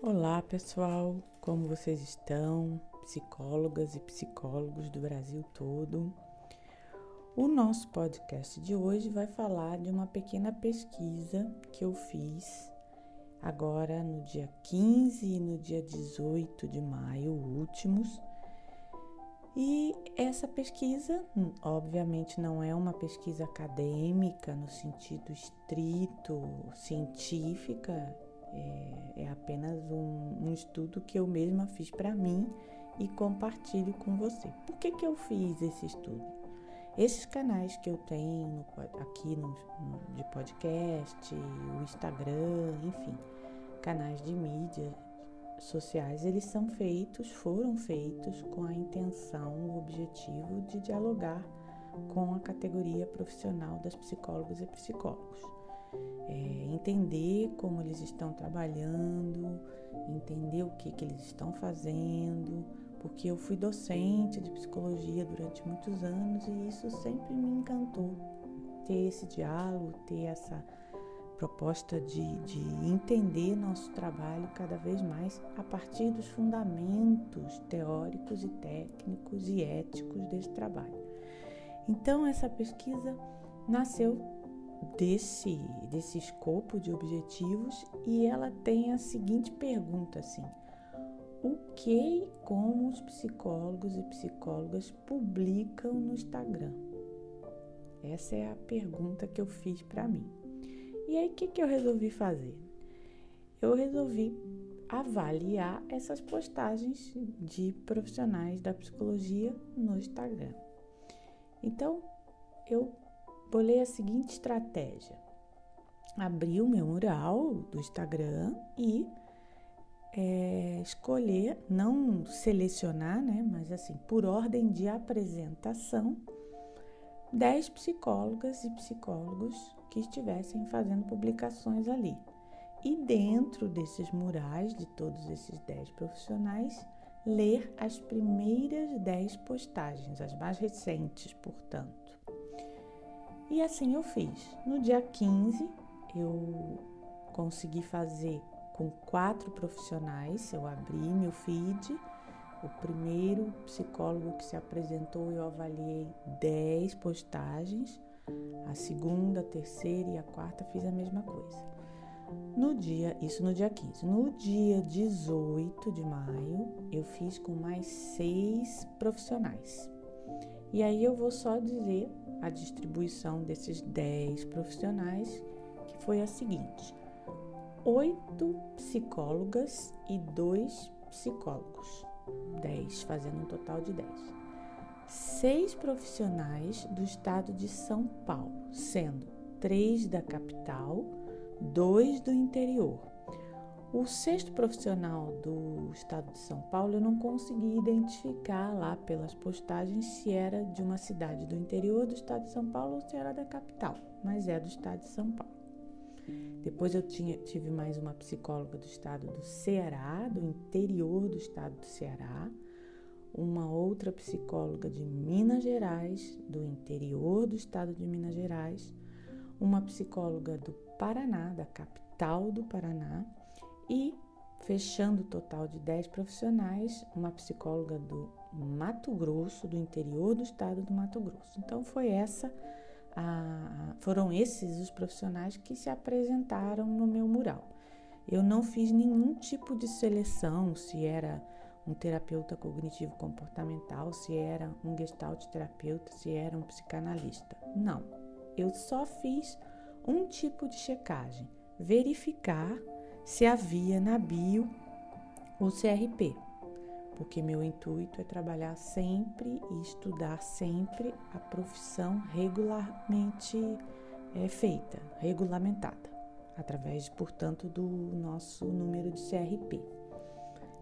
Olá pessoal, como vocês estão? Psicólogas e psicólogos do Brasil todo. O nosso podcast de hoje vai falar de uma pequena pesquisa que eu fiz agora no dia 15 e no dia 18 de maio, últimos. E essa pesquisa, obviamente, não é uma pesquisa acadêmica no sentido estrito, científica, é, é apenas um, um, estudo que eu mesma fiz para mim e compartilho com você. Por que, que eu fiz esse estudo? Esses canais que eu tenho aqui no, no, de podcast, o Instagram, enfim, canais de mídia sociais, eles são feitos, foram feitos com a intenção, o objetivo de dialogar com a categoria profissional das psicólogas e psicólogos é, entender como eles estão trabalhando, entender o que, que eles estão fazendo, porque eu fui docente de psicologia durante muitos anos e isso sempre me encantou. Ter esse diálogo, ter essa proposta de, de entender nosso trabalho cada vez mais a partir dos fundamentos teóricos e técnicos e éticos desse trabalho. Então, essa pesquisa nasceu desse, desse escopo de objetivos e ela tem a seguinte pergunta assim: o que e como os psicólogos e psicólogas publicam no Instagram? Essa é a pergunta que eu fiz para mim. E aí, o que, que eu resolvi fazer? Eu resolvi avaliar essas postagens de profissionais da psicologia no Instagram. Então, eu bolei a seguinte estratégia: abrir o meu mural do Instagram e é, escolher, não selecionar, né, mas assim, por ordem de apresentação, 10 psicólogas e psicólogos que estivessem fazendo publicações ali. E dentro desses murais de todos esses 10 profissionais, ler as primeiras 10 postagens, as mais recentes, portanto. E assim eu fiz. No dia 15, eu consegui fazer com quatro profissionais. Eu abri meu feed. O primeiro psicólogo que se apresentou, eu avaliei 10 postagens. A segunda, a terceira e a quarta fiz a mesma coisa. No dia, isso no dia 15. No dia 18 de maio, eu fiz com mais seis profissionais. E aí eu vou só dizer a distribuição desses 10 profissionais, que foi a seguinte: oito psicólogas e dois psicólogos, 10, fazendo um total de 10. Seis profissionais do estado de São Paulo, sendo três da capital, dois do interior. O sexto profissional do estado de São Paulo eu não consegui identificar lá pelas postagens se era de uma cidade do interior do estado de São Paulo ou se era da capital, mas é do estado de São Paulo. Depois eu tinha, tive mais uma psicóloga do estado do Ceará, do interior do estado do Ceará, uma outra psicóloga de Minas Gerais, do interior do estado de Minas Gerais, uma psicóloga do Paraná, da capital do Paraná, e, fechando o total de 10 profissionais, uma psicóloga do Mato Grosso, do interior do estado do Mato Grosso. Então, foi essa. A, foram esses os profissionais que se apresentaram no meu mural. Eu não fiz nenhum tipo de seleção, se era um terapeuta cognitivo comportamental, se era um gestalt terapeuta, se era um psicanalista. Não. Eu só fiz um tipo de checagem, verificar se havia na bio o CRP, porque meu intuito é trabalhar sempre e estudar sempre a profissão regularmente é, feita, regulamentada, através, portanto, do nosso número de CRP.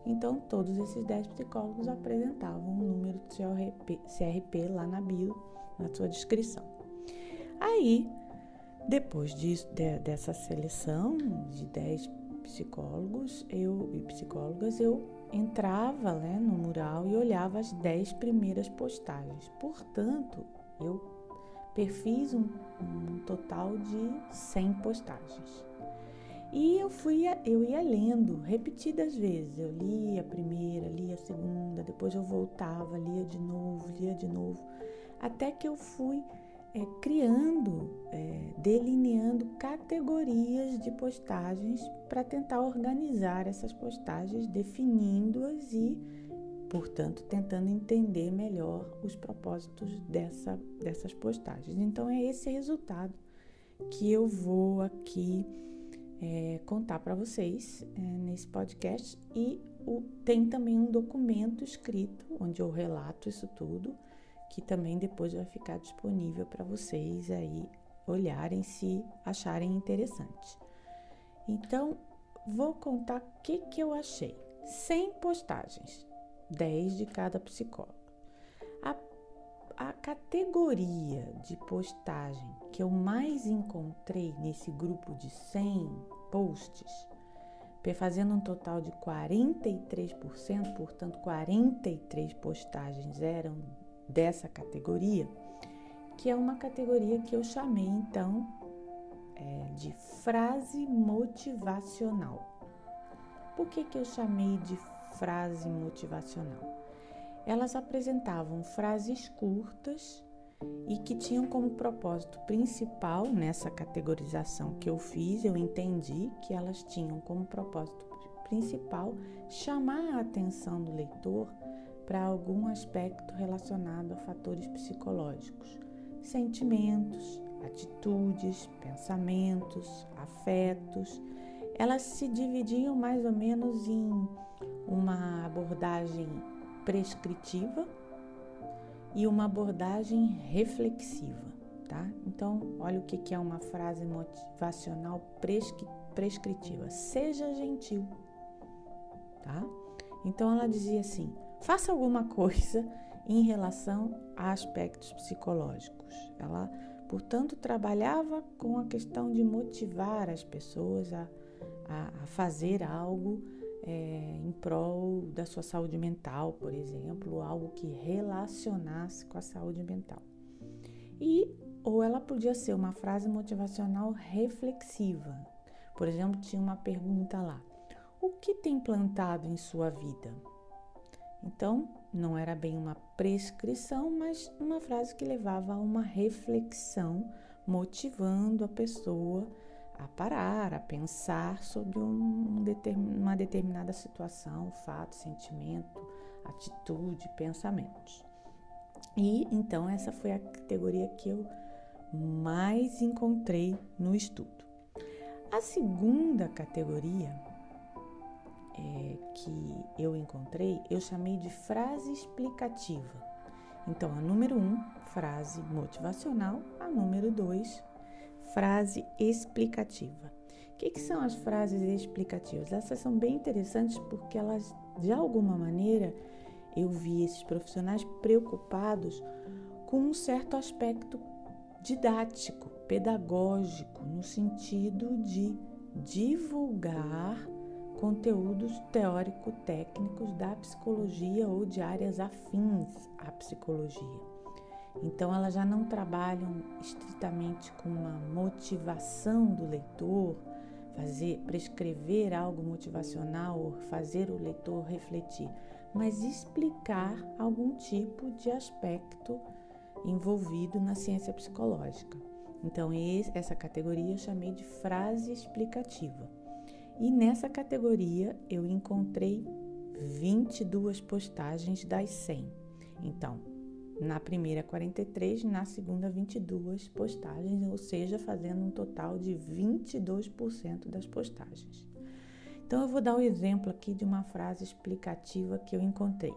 Então, todos esses 10 psicólogos apresentavam o número de CRP, CRP lá na bio, na sua descrição. Aí, depois disso, de, dessa seleção de 10 psicólogos eu e psicólogas, eu entrava né, no mural e olhava as dez primeiras postagens. Portanto, eu perfis um, um total de 100 postagens. E eu fui, eu ia lendo repetidas vezes. Eu lia a primeira, lia a segunda, depois eu voltava, lia de novo, lia de novo, até que eu fui é, criando, é, delineando categorias de postagens para tentar organizar essas postagens, definindo-as e, portanto, tentando entender melhor os propósitos dessa, dessas postagens. Então, é esse resultado que eu vou aqui é, contar para vocês é, nesse podcast e o, tem também um documento escrito onde eu relato isso tudo que também depois vai ficar disponível para vocês aí olharem se acharem interessante. Então, vou contar o que, que eu achei. 100 postagens, 10 de cada psicólogo. A, a categoria de postagem que eu mais encontrei nesse grupo de 100 posts, fazendo um total de 43%, portanto, 43 postagens eram dessa categoria, que é uma categoria que eu chamei então é, de frase motivacional. Por que, que eu chamei de frase motivacional? Elas apresentavam frases curtas e que tinham como propósito principal nessa categorização que eu fiz, eu entendi que elas tinham como propósito principal chamar a atenção do leitor para algum aspecto relacionado a fatores psicológicos, sentimentos, atitudes, pensamentos, afetos. Elas se dividiam mais ou menos em uma abordagem prescritiva e uma abordagem reflexiva, tá? Então, olha o que é uma frase motivacional prescritiva: seja gentil, tá? Então, ela dizia assim: faça alguma coisa em relação a aspectos psicológicos. Ela, portanto, trabalhava com a questão de motivar as pessoas a, a, a fazer algo é, em prol da sua saúde mental, por exemplo, algo que relacionasse com a saúde mental. E ou ela podia ser uma frase motivacional reflexiva. Por exemplo, tinha uma pergunta lá: O que tem plantado em sua vida? Então, não era bem uma prescrição, mas uma frase que levava a uma reflexão, motivando a pessoa a parar, a pensar sobre um, uma determinada situação, fato, sentimento, atitude, pensamentos. E então essa foi a categoria que eu mais encontrei no estudo. A segunda categoria é, que eu encontrei, eu chamei de frase explicativa. Então, a número um, frase motivacional, a número dois, frase explicativa. O que, que são as frases explicativas? Essas são bem interessantes porque elas, de alguma maneira, eu vi esses profissionais preocupados com um certo aspecto didático, pedagógico, no sentido de divulgar conteúdos teórico-técnicos da psicologia ou de áreas afins à psicologia. Então, elas já não trabalham estritamente com uma motivação do leitor, fazer, prescrever algo motivacional ou fazer o leitor refletir, mas explicar algum tipo de aspecto envolvido na ciência psicológica. Então, essa categoria eu chamei de frase explicativa. E nessa categoria eu encontrei 22 postagens das 100. Então, na primeira 43, na segunda 22 postagens, ou seja, fazendo um total de 22% das postagens. Então eu vou dar o um exemplo aqui de uma frase explicativa que eu encontrei.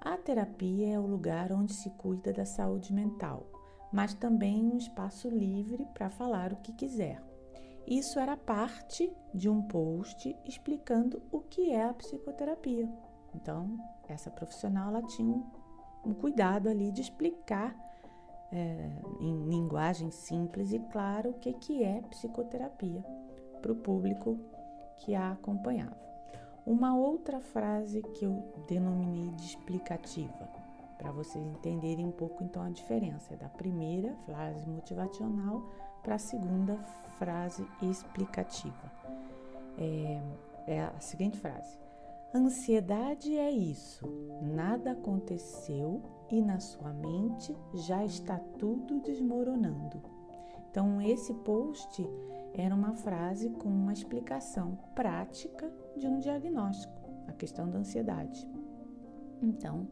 A terapia é o lugar onde se cuida da saúde mental, mas também um espaço livre para falar o que quiser. Isso era parte de um post explicando o que é a psicoterapia. Então, essa profissional ela tinha um, cuidado ali de explicar é, em linguagem simples e clara o que, que é psicoterapia para o público que a acompanhava. Uma outra frase que eu denominei de explicativa, para vocês entenderem um pouco então a diferença da primeira frase motivacional para a segunda frase explicativa. é a seguinte frase: Ansiedade é isso, nada aconteceu e na sua mente já está tudo desmoronando. Então, esse post era uma frase com uma explicação prática de um diagnóstico, a questão da ansiedade. Então,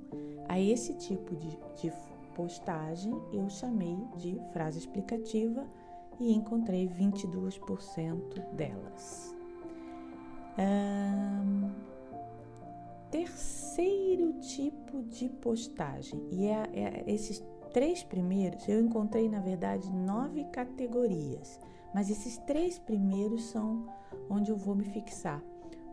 a esse tipo de, de postagem eu chamei de frase explicativa e encontrei 22% delas. Terceiro tipo de postagem, e é, é, esses três primeiros eu encontrei na verdade nove categorias, mas esses três primeiros são onde eu vou me fixar,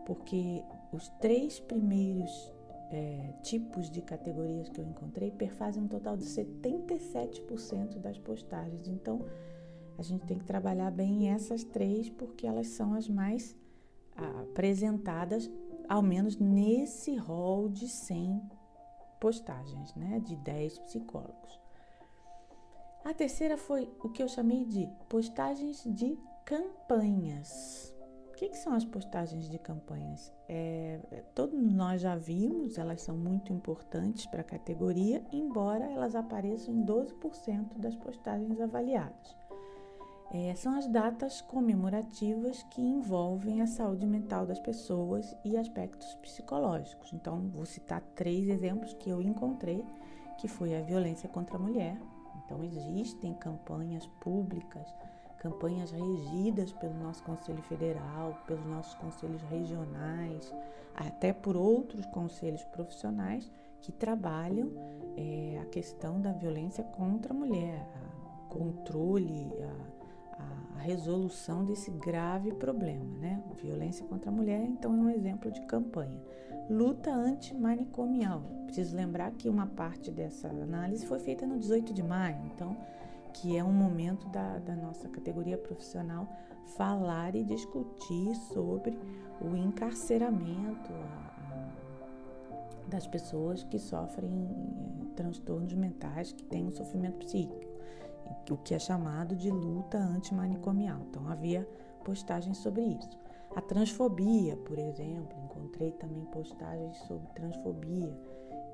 porque os três primeiros é, tipos de categorias que eu encontrei perfazem um total de 77% das postagens. Então, a gente tem que trabalhar bem essas três porque elas são as mais ah, apresentadas, ao menos nesse rol de 100 postagens, né, de 10 psicólogos. A terceira foi o que eu chamei de postagens de campanhas. O que, que são as postagens de campanhas? É, todos nós já vimos, elas são muito importantes para a categoria, embora elas apareçam em 12% das postagens avaliadas. É, são as datas comemorativas que envolvem a saúde mental das pessoas e aspectos psicológicos. Então, vou citar três exemplos que eu encontrei, que foi a violência contra a mulher. Então, existem campanhas públicas campanhas regidas pelo nosso Conselho Federal, pelos nossos conselhos regionais, até por outros conselhos profissionais que trabalham é, a questão da violência contra a mulher, o controle, a, a, resolução desse grave problema, né? Violência contra a mulher, então, é um exemplo de campanha. Luta antimanicomial. Preciso lembrar que uma parte dessa análise foi feita no 18 de maio, então que é um momento da, da nossa categoria profissional falar e discutir sobre o encarceramento a, a, das pessoas que sofrem é, transtornos mentais, que têm um sofrimento psíquico, o que é chamado de luta antimanicomial. Então havia postagens sobre isso. A transfobia, por exemplo, encontrei também postagens sobre transfobia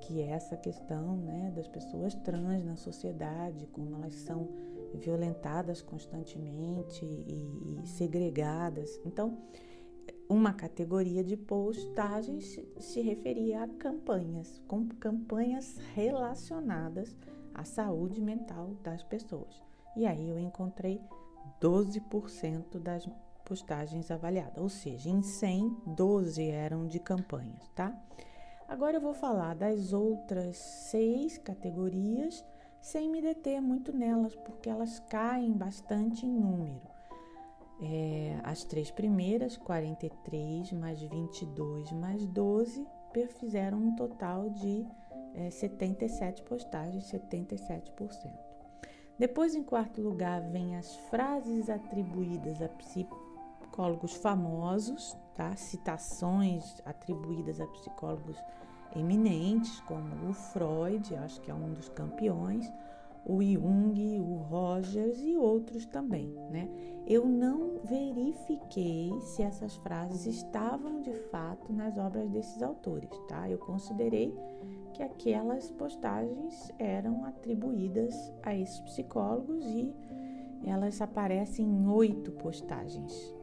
que é essa questão né, das pessoas trans na sociedade, como elas são violentadas constantemente e, e segregadas. Então, uma categoria de postagens se referia a campanhas, com campanhas relacionadas à saúde mental das pessoas. E aí eu encontrei 12% das postagens avaliadas, ou seja, em 100, 12 eram de campanhas, tá? Agora eu vou falar das outras seis categorias sem me deter muito nelas, porque elas caem bastante em número. É, as três primeiras, 43 mais 22 mais 12, fizeram um total de é, 77 postagens, 77%. Depois, em quarto lugar, vem as frases atribuídas a psicólogos famosos, tá? Citações atribuídas a psicólogos eminentes, como o Freud, acho que é um dos campeões, o Jung, o Rogers e outros também, né? Eu não verifiquei se essas frases estavam de fato nas obras desses autores, tá? Eu considerei que aquelas postagens eram atribuídas a esses psicólogos e elas aparecem em oito postagens,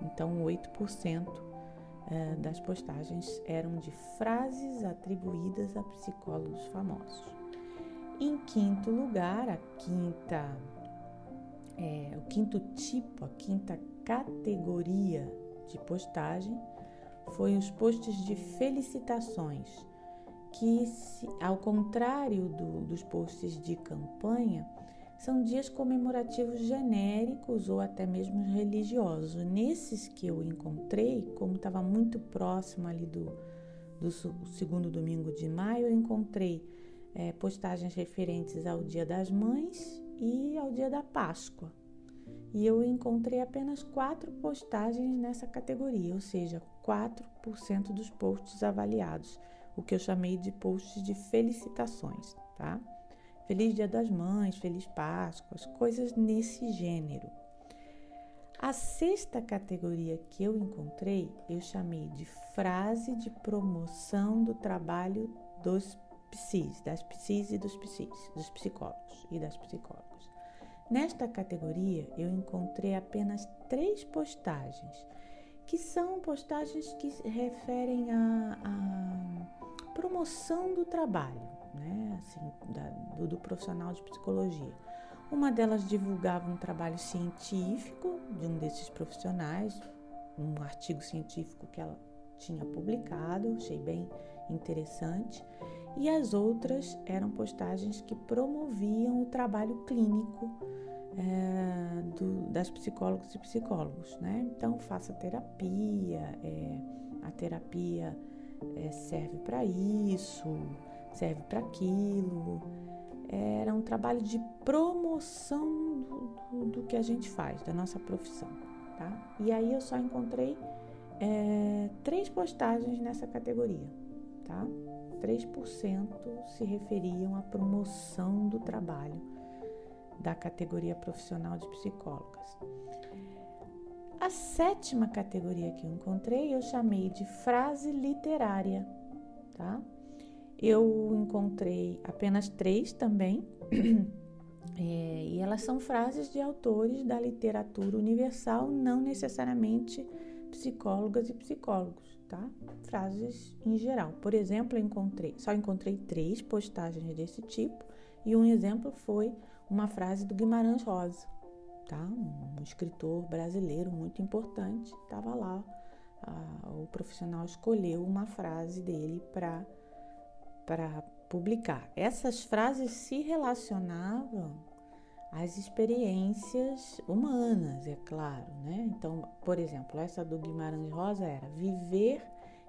então 8% eh, das postagens eram de frases atribuídas a psicólogos famosos. Em quinto lugar, a quinta, é, o quinto tipo, a quinta categoria de postagem foi os posts de felicitações, que, se, ao contrário do, dos posts de campanha, são dias comemorativos genéricos ou até mesmo religiosos. Nesses que eu encontrei, como estava muito próximo ali do, do segundo domingo de maio, eu encontrei é, postagens referentes ao Dia das Mães e ao Dia da Páscoa. E eu encontrei apenas quatro postagens nessa categoria, ou seja, 4% dos posts avaliados, o que eu chamei de posts de felicitações, tá? Feliz Dia das Mães, Feliz Páscoa, coisas nesse gênero. A sexta categoria que eu encontrei, eu chamei de frase de promoção do trabalho dos psis, das psis e dos psis, dos psicólogos e das psicólogas. Nesta categoria, eu encontrei apenas três postagens, que são postagens que referem à, promoção do trabalho, né? assim, da, do, do profissional de psicologia. Uma delas divulgava um trabalho científico de um desses profissionais, um artigo científico que ela tinha publicado, achei bem interessante. E as outras eram postagens que promoviam o trabalho clínico é, do, das psicólogas e psicólogos, né? Então, faça terapia, é, a terapia é, serve para isso, serve para aquilo era um trabalho de promoção do, do, do, que a gente faz, da nossa profissão, tá? E aí eu só encontrei é, três postagens nessa categoria, tá? 3% se referiam à promoção do trabalho da categoria profissional de psicólogas. A sétima categoria que eu encontrei eu chamei de frase literária, tá? Eu encontrei apenas três também, é, e elas são frases de autores da literatura universal, não necessariamente psicólogas e psicólogos, tá? Frases em geral. Por exemplo, eu encontrei, só encontrei três postagens desse tipo, e um exemplo foi uma frase do Guimarães Rosa, tá? Um escritor brasileiro muito importante, estava lá. A, o profissional escolheu uma frase dele para para publicar. Essas frases se relacionavam às experiências humanas, é claro, né? Então, por exemplo, essa do Guimarães Rosa era: viver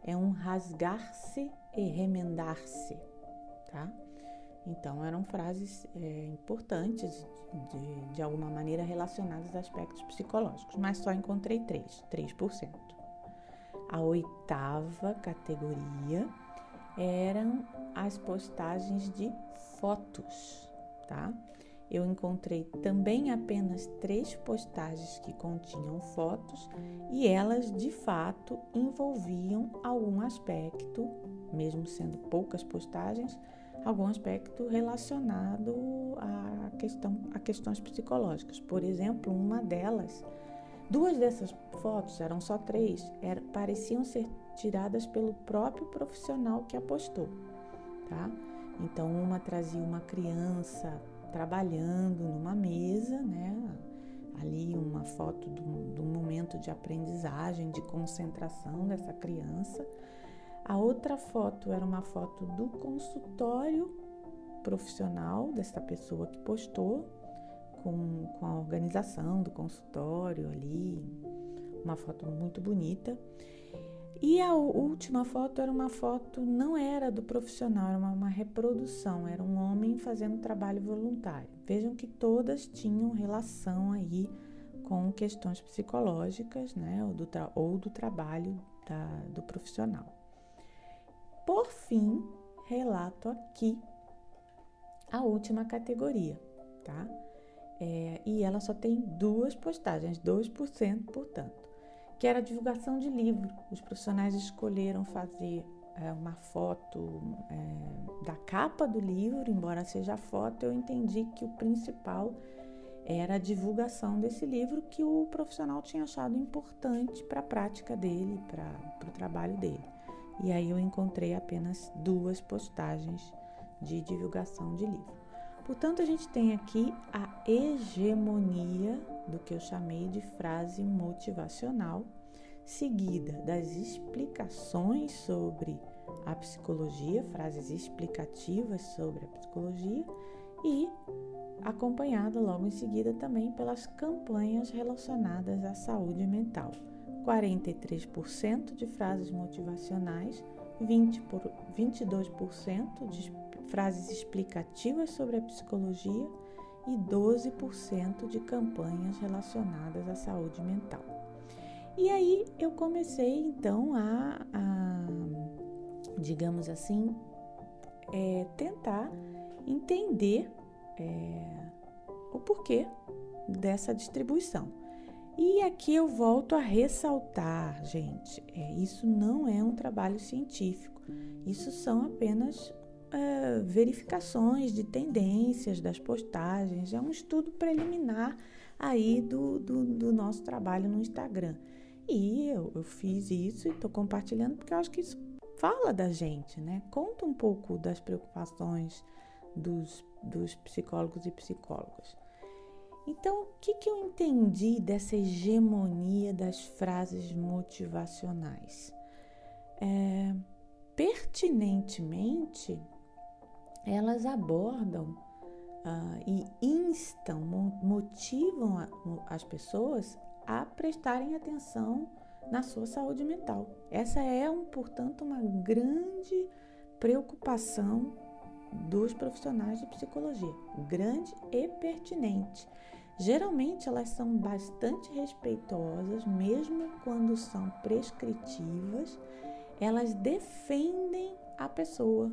é um rasgar-se e remendar-se, tá? Então, eram frases é, importantes, de, de alguma maneira relacionadas a aspectos psicológicos, mas só encontrei três, 3%. A oitava categoria eram as postagens de fotos, tá? Eu encontrei também apenas três postagens que continham fotos e elas de fato envolviam algum aspecto, mesmo sendo poucas postagens, algum aspecto relacionado a, questão, a questões psicológicas. Por exemplo, uma delas, duas dessas fotos, eram só três, era, pareciam ser tiradas pelo próprio profissional que apostou, tá? Então, uma trazia uma criança trabalhando numa mesa, né? Ali uma foto do, do momento de aprendizagem, de concentração dessa criança. A outra foto era uma foto do consultório profissional dessa pessoa que postou, com, com a organização do consultório ali, uma foto muito bonita. E a última foto era uma foto, não era do profissional, era uma, uma reprodução, era um homem fazendo trabalho voluntário. Vejam que todas tinham relação aí com questões psicológicas, né, ou do, ou do trabalho da, do profissional. Por fim, relato aqui a última categoria, tá? É, e ela só tem duas postagens, 2%, portanto que era a divulgação de livro. Os profissionais escolheram fazer é, uma foto é, da capa do livro, embora seja foto, eu entendi que o principal era a divulgação desse livro que o profissional tinha achado importante para a prática dele, para o trabalho dele. E aí eu encontrei apenas duas postagens de divulgação de livro. Portanto, a gente tem aqui a hegemonia do que eu chamei de frase motivacional, seguida das explicações sobre a psicologia, frases explicativas sobre a psicologia e acompanhada logo em seguida também pelas campanhas relacionadas à saúde mental. 43% de frases motivacionais, 20 por, 22% de frases explicativas sobre a psicologia e 12% de campanhas relacionadas à saúde mental. E aí eu comecei então a, a digamos assim, é, tentar entender é, o porquê dessa distribuição. E aqui eu volto a ressaltar, gente, é, isso não é um trabalho científico, isso são apenas é, verificações de tendências das postagens, é um estudo preliminar aí do, do, do nosso trabalho no Instagram. E eu, eu fiz isso e estou compartilhando porque eu acho que isso fala da gente, né? Conta um pouco das preocupações dos, dos psicólogos e psicólogas. Então, o que, que eu entendi dessa hegemonia das frases motivacionais? É, pertinentemente, elas abordam uh, e instam, motivam a, as pessoas a prestarem atenção na sua saúde mental. Essa é, um, portanto, uma grande preocupação dos profissionais de psicologia, grande e pertinente. Geralmente elas são bastante respeitosas, mesmo quando são prescritivas, elas defendem a pessoa,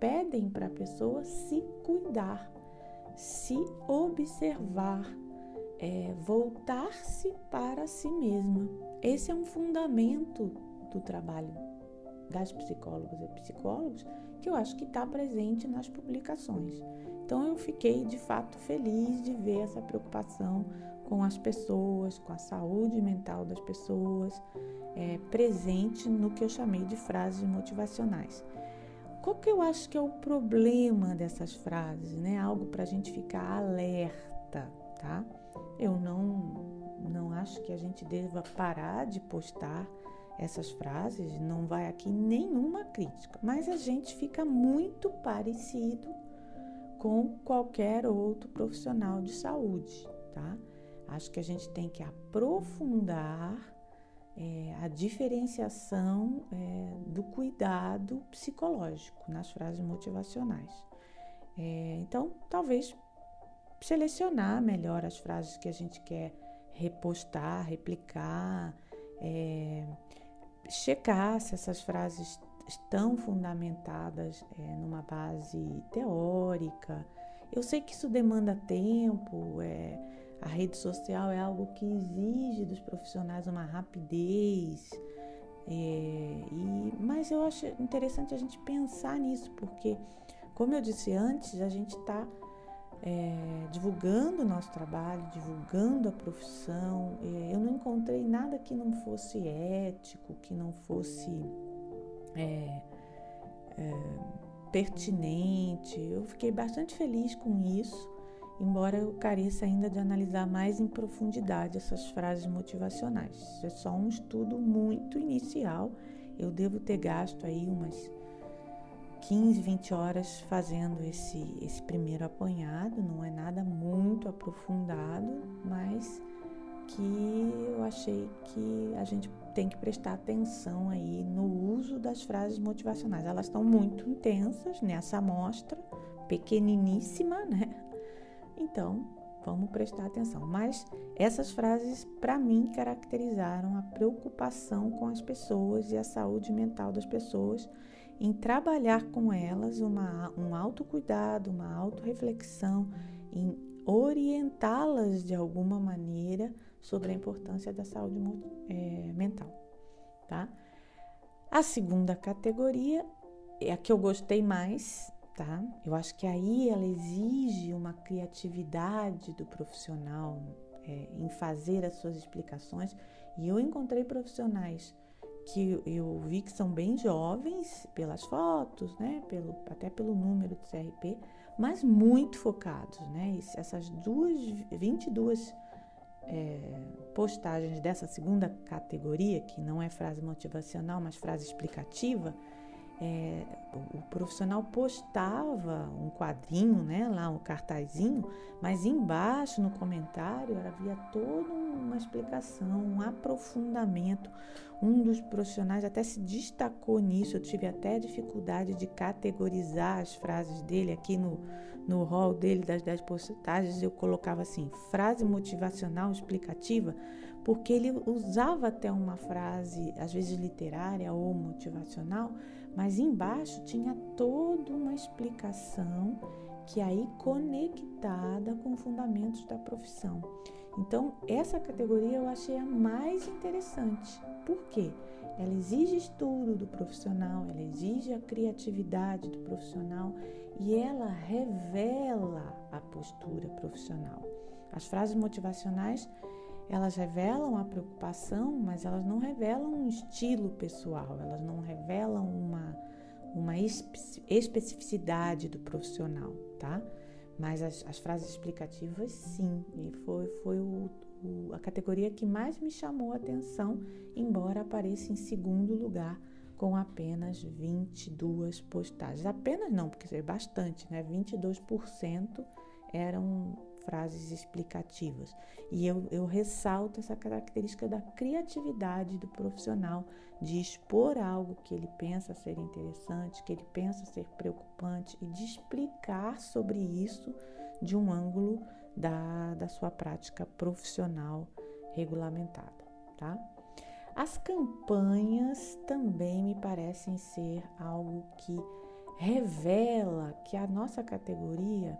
pedem para a pessoa se cuidar, se observar, é, voltar-se para si mesma. Esse é um fundamento do trabalho das psicólogas e psicólogos que eu acho que está presente nas publicações. Então eu fiquei de fato feliz de ver essa preocupação com as pessoas, com a saúde mental das pessoas, é, presente no que eu chamei de frases motivacionais. Qual que eu acho que é o problema dessas frases, né? Algo para a gente ficar alerta, tá? Eu não, não acho que a gente deva parar de postar essas frases, não vai aqui nenhuma crítica, mas a gente fica muito parecido com qualquer outro profissional de saúde, tá? Acho que a gente tem que aprofundar é, a diferenciação é, do cuidado psicológico nas frases motivacionais. É, então, talvez selecionar melhor as frases que a gente quer repostar, replicar, é, checar se essas frases estão fundamentadas é, numa base teórica. Eu sei que isso demanda tempo, é, a rede social é algo que exige dos profissionais uma rapidez, é, e, mas eu acho interessante a gente pensar nisso, porque, como eu disse antes, a gente está é, divulgando o nosso trabalho, divulgando a profissão. É, eu não encontrei nada que não fosse ético, que não fosse é, é, pertinente. Eu fiquei bastante feliz com isso, embora eu careça ainda de analisar mais em profundidade essas frases motivacionais. Isso é só um estudo muito inicial. Eu devo ter gasto aí umas 15, 20 horas fazendo esse, esse primeiro apanhado, não é nada muito aprofundado, mas que eu achei que a gente tem que prestar atenção aí no uso das frases motivacionais. Elas estão muito intensas nessa amostra, pequeniníssima, né? Então, vamos prestar atenção. Mas essas frases, para mim, caracterizaram a preocupação com as pessoas e a saúde mental das pessoas em trabalhar com elas uma, um autocuidado, uma autorreflexão, em orientá-las de alguma maneira sobre a importância da saúde é, mental, tá? A segunda categoria é a que eu gostei mais, tá? Eu acho que aí ela exige uma criatividade do profissional é, em fazer as suas explicações e eu encontrei profissionais que eu vi que são bem jovens pelas fotos, né? Pelo, até pelo número do CRP, mas muito focados, né? Essas duas, 22 é, postagens dessa segunda categoria, que não é frase motivacional, mas frase explicativa, é, o, profissional postava um quadrinho, né, lá um cartazinho, mas embaixo no comentário havia toda uma explicação, um aprofundamento. Um dos profissionais até se destacou nisso, eu tive até dificuldade de categorizar as frases dele aqui no, no hall dele das 10 postagens, eu colocava assim, frase motivacional explicativa, porque ele usava até uma frase, às vezes literária ou motivacional, mas embaixo tinha toda uma explicação que é aí conectada com fundamentos da profissão. Então, essa categoria eu achei a mais interessante. Por quê? Ela exige estudo do profissional, ela exige a criatividade do profissional e ela revela a postura profissional. As frases motivacionais, elas revelam a preocupação, mas elas não revelam um estilo pessoal, elas não revelam uma, uma especificidade do profissional, tá? Mas as, as frases explicativas, sim, e foi, foi o, o, a categoria que mais me chamou a atenção, embora apareça em segundo lugar com apenas 22 postagens. Apenas não, porque é bastante, né? 22% eram frases explicativas. E eu, eu ressalto essa característica da criatividade do profissional, de expor algo que ele pensa ser interessante, que ele pensa ser preocupante e de explicar sobre isso de um ângulo da, da sua prática profissional regulamentada, tá? As campanhas também me parecem ser algo que revela que a nossa categoria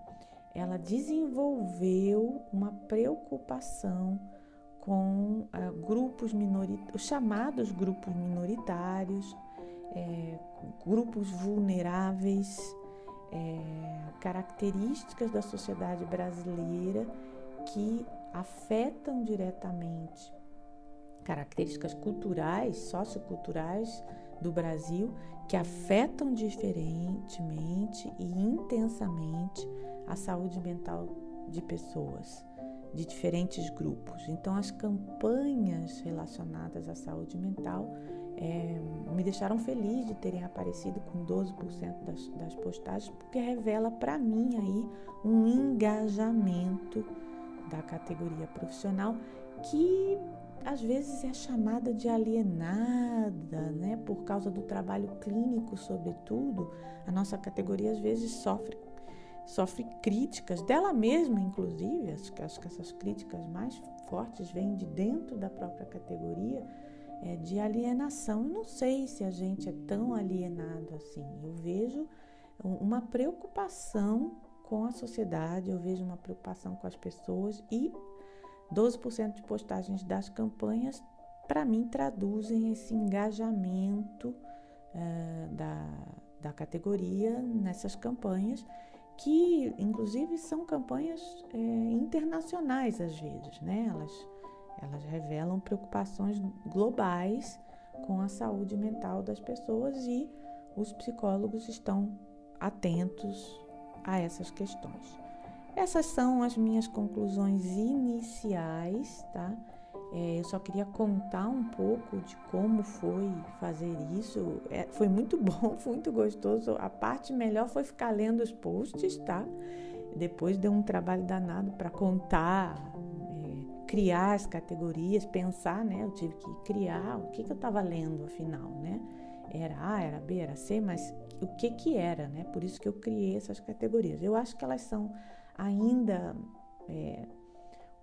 ela desenvolveu uma preocupação com uh, grupos minoritários, os chamados grupos minoritários, é, grupos vulneráveis, é, características da sociedade brasileira que afetam diretamente características culturais, socioculturais do Brasil que afetam diferentemente e intensamente a saúde mental de pessoas de diferentes grupos. Então, as campanhas relacionadas à saúde mental é, me deixaram feliz de terem aparecido com 12% das, das postagens, porque revela para mim aí um engajamento da categoria profissional que às vezes é chamada de alienada, né? Por causa do trabalho clínico, sobretudo, a nossa categoria às vezes sofre sofre críticas dela mesma, inclusive. Acho que, acho que essas críticas mais fortes vêm de dentro da própria categoria é, de alienação. Eu não sei se a gente é tão alienado assim. Eu vejo uma preocupação com a sociedade, eu vejo uma preocupação com as pessoas e 12% de postagens das campanhas, para mim, traduzem esse engajamento uh, da, da categoria nessas campanhas, que inclusive são campanhas é, internacionais às vezes, né? Elas, elas revelam preocupações globais com a saúde mental das pessoas e os psicólogos estão atentos a essas questões. Essas são as minhas conclusões iniciais, tá? É, eu só queria contar um pouco de como foi fazer isso. É, foi muito bom, foi muito gostoso. A parte melhor foi ficar lendo os posts, tá? Depois deu um trabalho danado para contar, é, criar as categorias, pensar, né? Eu tive que criar o que, que eu estava lendo afinal, né? Era A, era B, era C, mas o que que era, né? Por isso que eu criei essas categorias. Eu acho que elas são ainda é,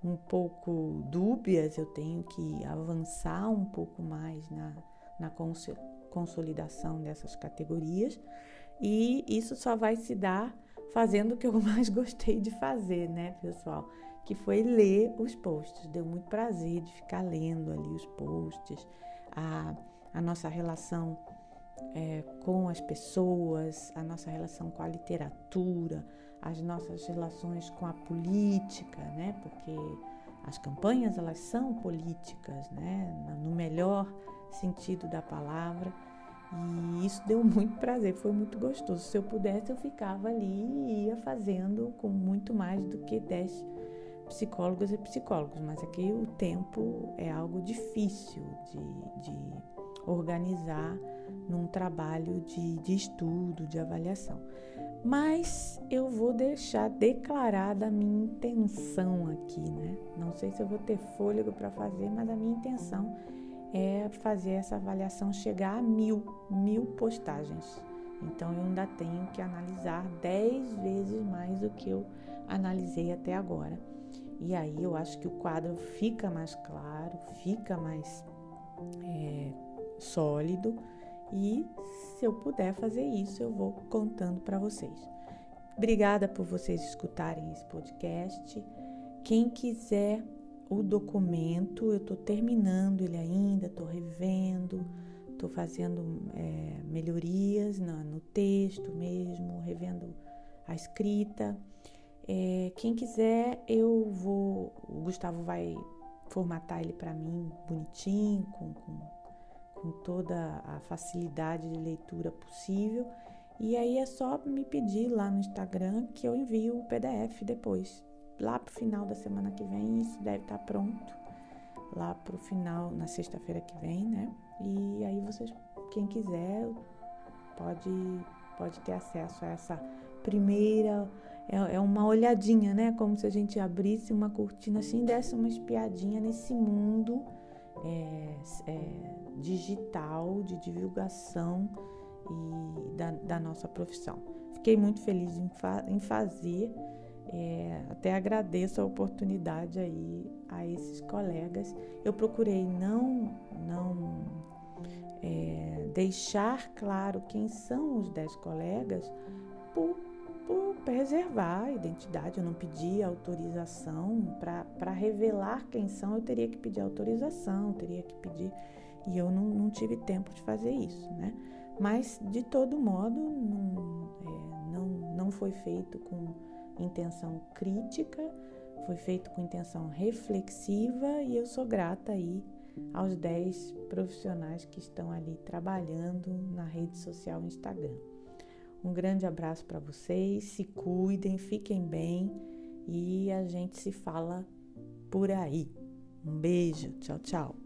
um pouco dúbias, eu tenho que avançar um pouco mais na, na consolidação dessas categorias e isso só vai se dar fazendo o que eu mais gostei de fazer, né, pessoal? Que foi ler os posts. Deu muito prazer de ficar lendo ali os posts, a, a nossa relação é, com as pessoas, a nossa relação com a literatura, as nossas relações com a política, né? Porque as campanhas elas são políticas, né? No melhor sentido da palavra. E isso deu muito prazer, foi muito gostoso. Se eu pudesse, eu ficava ali e ia fazendo com muito mais do que 10 psicólogas e psicólogos, mas aqui o tempo é algo difícil de, de organizar num trabalho de, de estudo, de avaliação. Mas eu vou deixar declarada a minha intenção aqui, né? Não sei se eu vou ter fôlego para fazer, mas a minha intenção é fazer essa avaliação chegar a mil, mil postagens. Então eu ainda tenho que analisar dez vezes mais do que eu analisei até agora. E aí eu acho que o quadro fica mais claro, fica mais é, sólido e se eu puder fazer isso, eu vou contando para vocês. Obrigada por vocês escutarem esse podcast. Quem quiser o documento, eu estou terminando ele ainda, estou revendo, estou fazendo é, melhorias no, no, texto mesmo, revendo a escrita. É, quem quiser, eu vou. O Gustavo vai formatar ele para mim bonitinho, com, com, com toda a facilidade de leitura possível. E aí é só me pedir lá no Instagram que eu envio o PDF depois lá pro final da semana que vem, isso deve estar tá pronto. Lá pro final, na sexta-feira que vem, né? E aí vocês, quem quiser, pode, pode ter acesso a essa primeira. É, é uma olhadinha, né? Como se a gente abrisse uma cortina assim, desse uma espiadinha nesse mundo é, é, digital de divulgação e da, da, nossa profissão. Fiquei muito feliz em, fa em fazer é, até agradeço a oportunidade aí a esses colegas. Eu procurei não, não é, deixar claro quem são os dez colegas por, por preservar a identidade. Eu não pedi autorização para revelar quem são, eu teria que pedir autorização, teria que pedir. E eu não, não tive tempo de fazer isso, né? Mas, de todo modo, não, é, não, não foi feito com intenção crítica, foi feito com intenção reflexiva e eu sou grata aí aos 10 profissionais que estão ali trabalhando na rede social Instagram. Um grande abraço para vocês, se cuidem, fiquem bem e a gente se fala por aí. Um beijo, tchau, tchau.